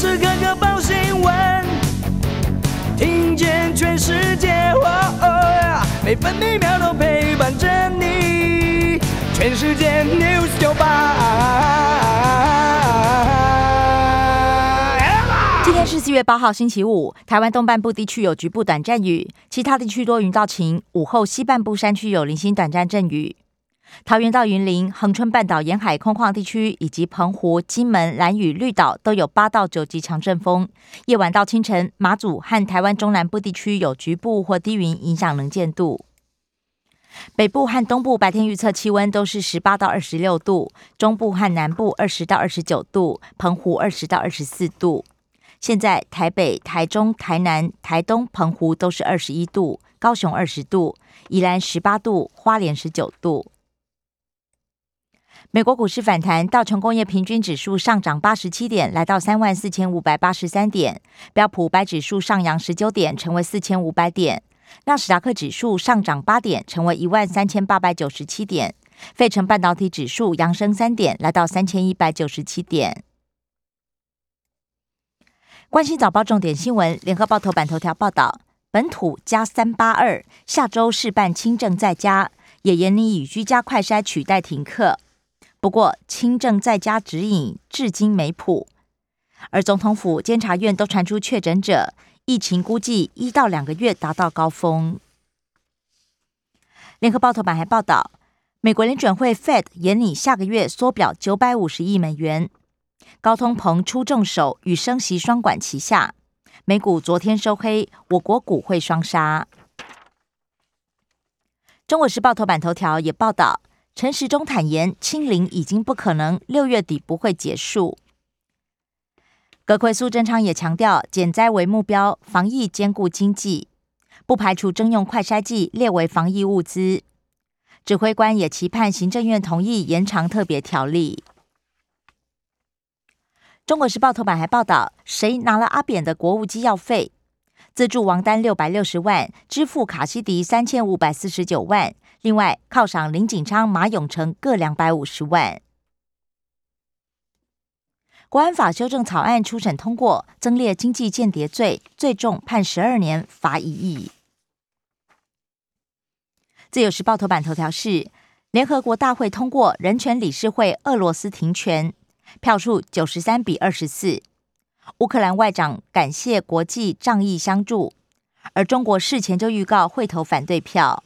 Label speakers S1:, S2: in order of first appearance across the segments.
S1: 时刻刻报新闻，听见全世界，每分每秒都陪伴着你。全世界 news 九八。
S2: 今天是四月八号，星期五。台湾东半部地区有局部短暂雨，其他地区多云到晴。午后西半部山区有零星短暂阵雨。桃园到云林、恒春半岛沿海空旷地区，以及澎湖、金门、兰屿、绿岛都有八到九级强阵风。夜晚到清晨，马祖和台湾中南部地区有局部或低云影响能见度。北部和东部白天预测气温都是十八到二十六度，中部和南部二十到二十九度，澎湖二十到二十四度。现在台北、台中、台南、台东、澎湖都是二十一度，高雄二十度，宜兰十八度，花莲十九度。美国股市反弹，道琼工业平均指数上涨八十七点，来到三万四千五百八十三点；标普五百指数上扬十九点，成为四千五百点；纳斯达克指数上涨八点，成为一万三千八百九十七点；费城半导体指数扬升三点，来到三千一百九十七点。关心早报重点新闻，联合报头版头条报道：本土加三八二，下周试办轻症在家，也严拟以居家快筛取代停课。不过，轻症在家指引至今没谱，而总统府、监察院都传出确诊者，疫情估计一到两个月达到高峰。联合报头版还报道，美国联准会 Fed 严拟下个月缩表九百五十亿美元，高通膨出重手与升息双管齐下，美股昨天收黑，我国股会双杀。中国时报头版头条也报道。陈时中坦言，清零已经不可能，六月底不会结束。葛奎苏贞昌也强调，减灾为目标，防疫兼顾经济，不排除征用快筛剂列为防疫物资。指挥官也期盼行政院同意延长特别条例。中国时报头版还报道，谁拿了阿扁的国务机要费？资助王丹六百六十万，支付卡西迪三千五百四十九万。另外，犒赏林锦昌、马永成各两百五十万。国安法修正草案初审通过，增列经济间谍罪，最重判十二年，罚一亿。自由时报头版头条是：联合国大会通过人权理事会俄罗斯停权，票数九十三比二十四。乌克兰外长感谢国际仗义相助，而中国事前就预告会投反对票。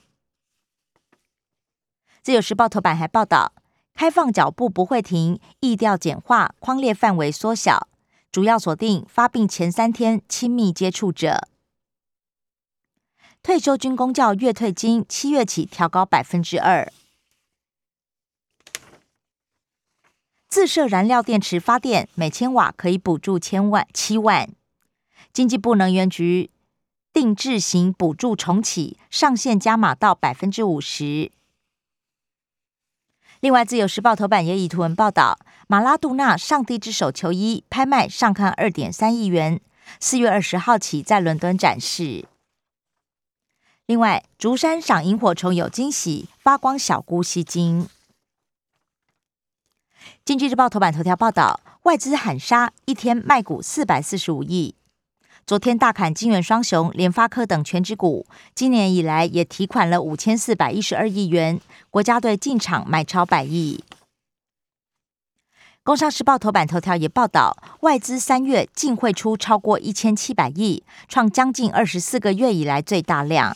S2: 自由时报头版还报道，开放脚步不会停，易调简化，框列范围缩小，主要锁定发病前三天亲密接触者。退休军公教月退金七月起调高百分之二。自设燃料电池发电，每千瓦可以补助千万七万。经济部能源局定制型补助重启，上限加码到百分之五十。另外，《自由时报》头版也以图文报道，马拉杜纳上帝之手球衣拍卖上看二点三亿元，四月二十号起在伦敦展示。另外，竹山赏萤火虫有惊喜，发光小菇吸睛。《经济日报》头版头条报道，外资喊杀，一天卖股四百四十五亿。昨天大砍金元双雄、联发科等全指股，今年以来也提款了五千四百一十二亿元，国家队进场买超百亿。工商时报头版头条也报道，外资三月净汇出超过一千七百亿，创将近二十四个月以来最大量。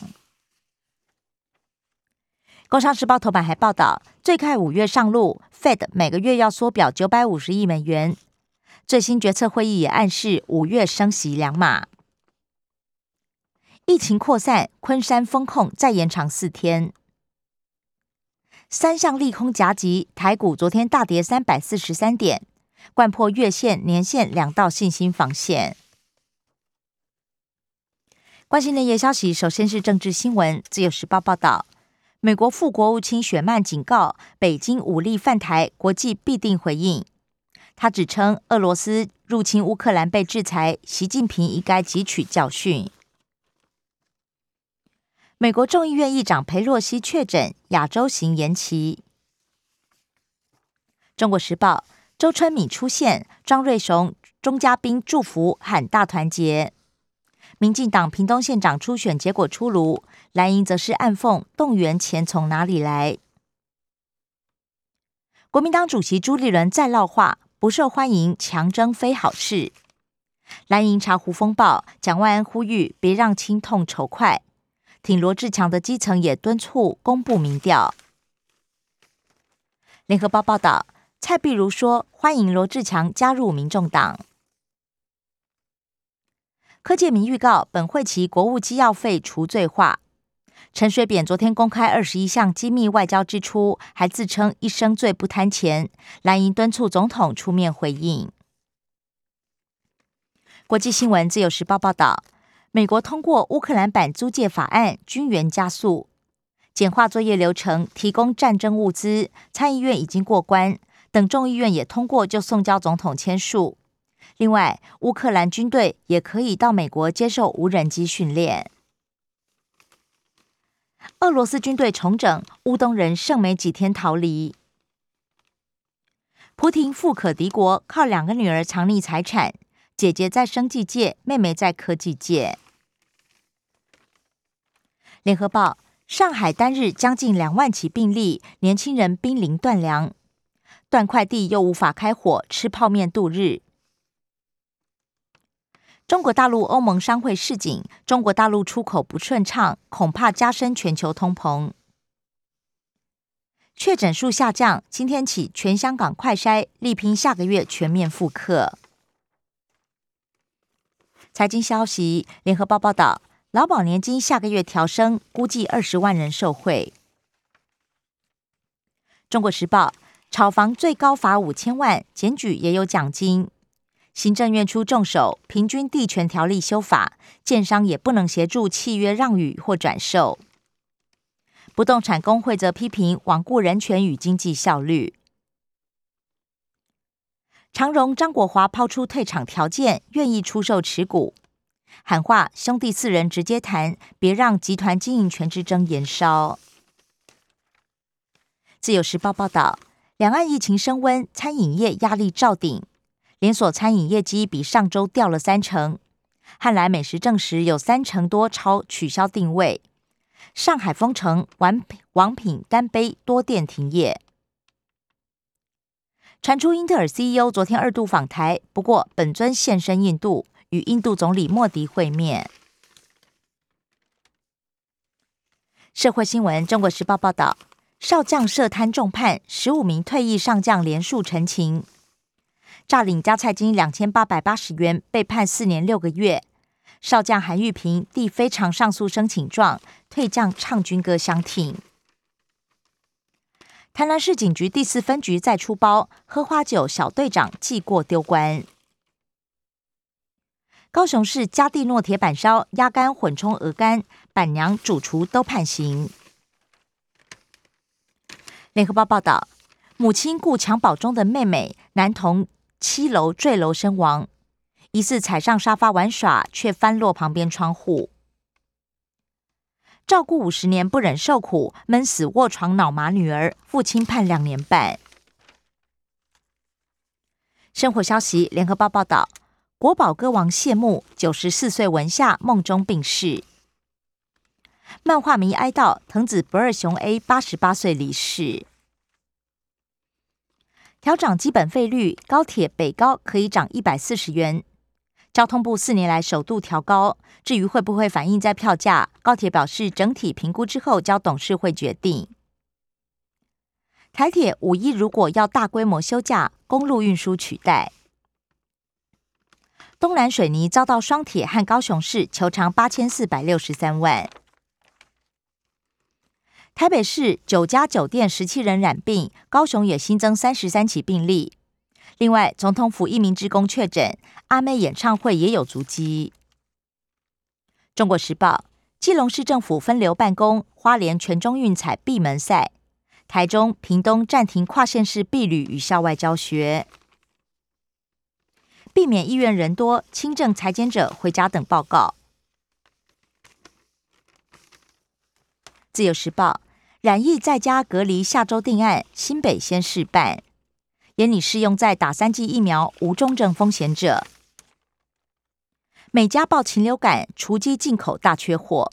S2: 工商时报头版还报道，最快五月上路，Fed 每个月要缩表九百五十亿美元。最新决策会议也暗示五月升息两码。疫情扩散，昆山封控再延长四天。三项利空夹击，台股昨天大跌三百四十三点，贯破月线、年线两道信心防线。关心的业消息，首先是政治新闻。自由时报报道，美国副国务卿雪曼警告，北京武力犯台，国际必定回应。他指称，俄罗斯入侵乌克兰被制裁，习近平应该汲取教训。美国众议院议长佩洛西确诊，亚洲行延期。中国时报周春敏出现，庄瑞雄钟嘉宾祝福喊大团结。民进党屏东县长初选结果出炉，蓝营则是暗讽动员钱从哪里来。国民党主席朱立伦再闹话，不受欢迎，强征非好事。蓝营茶壶风暴，蒋万安呼吁别让亲痛仇快。挺罗志强的基层也敦促公布民调。联合报报道，蔡碧如说欢迎罗志强加入民众党。柯建明预告本会期国务机要费除罪化。陈水扁昨天公开二十一项机密外交支出，还自称一生最不贪钱。蓝营敦促总统出面回应。国际新闻自由时报报道。美国通过乌克兰版租借法案，军援加速，简化作业流程，提供战争物资。参议院已经过关，等众议院也通过，就送交总统签署。另外，乌克兰军队也可以到美国接受无人机训练。俄罗斯军队重整，乌东人剩没几天逃离。普廷富可敌国，靠两个女儿藏匿财产。姐姐在生技界，妹妹在科技界。联合报：上海单日将近两万起病例，年轻人濒临断粮，断快递又无法开火，吃泡面度日。中国大陆欧盟商会示警：中国大陆出口不顺畅，恐怕加深全球通膨。确诊数下降，今天起全香港快筛力拼下个月全面复课。财经消息，联合报报道，劳保年金下个月调升，估计二十万人受惠。中国时报，炒房最高罚五千万，检举也有奖金。行政院出重手，平均地权条例修法，建商也不能协助契约让与或转售。不动产工会则批评罔顾人权与经济效率。长荣张国华抛出退场条件，愿意出售持股，喊话兄弟四人直接谈，别让集团经营权之争延烧。自由时报报道，两岸疫情升温，餐饮业压力照顶，连锁餐饮业绩比上周掉了三成。汉来美食证实有三成多超取消定位，上海封城，王王品干杯多店停业。传出英特尔 CEO 昨天二度访台，不过本尊现身印度，与印度总理莫迪会面。社会新闻：中国时报报道，少将涉贪重判，十五名退役上将连数陈情，诈领加菜金两千八百八十元，被判四年六个月。少将韩玉平递非常上诉申请状，退将唱军歌相挺。台南市警局第四分局再出包，喝花酒小队长记过丢官。高雄市嘉地诺铁板烧鸭肝混充鹅肝，板娘主厨都判刑。联合报报道，母亲顾襁褓中的妹妹，男童七楼坠楼身亡，疑似踩上沙发玩耍，却翻落旁边窗户。照顾五十年不忍受苦，闷死卧床脑麻女儿，父亲判两年半。生活消息：联合报报道，国宝歌王谢幕，九十四岁文夏梦中病逝。漫画迷哀悼藤子不二雄 A 八十八岁离世。调涨基本费率，高铁北高可以涨一百四十元。交通部四年来首度调高，至于会不会反映在票价，高铁表示整体评估之后交董事会决定。台铁五一如果要大规模休假，公路运输取代。东南水泥遭到双铁和高雄市求偿八千四百六十三万。台北市九家酒店十七人染病，高雄也新增三十三起病例。另外，总统府一名职工确诊，阿妹演唱会也有足迹。中国时报：基隆市政府分流办公，花莲全中运彩闭门赛，台中、屏东暂停跨县市避旅与校外教学，避免医院人多、轻症裁剪者回家等报告。自由时报：染疫在家隔离，下周定案，新北先试办。也拟适用在打三剂疫苗无重症风险者。美加爆禽流感，雏鸡进口大缺货。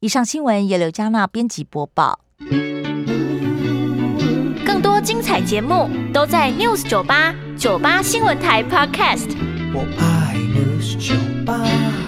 S2: 以上新闻由刘嘉娜编辑播报。
S3: 更多精彩节目都在 News 九八九八新闻台 Podcast。
S1: 我爱 News 酒吧。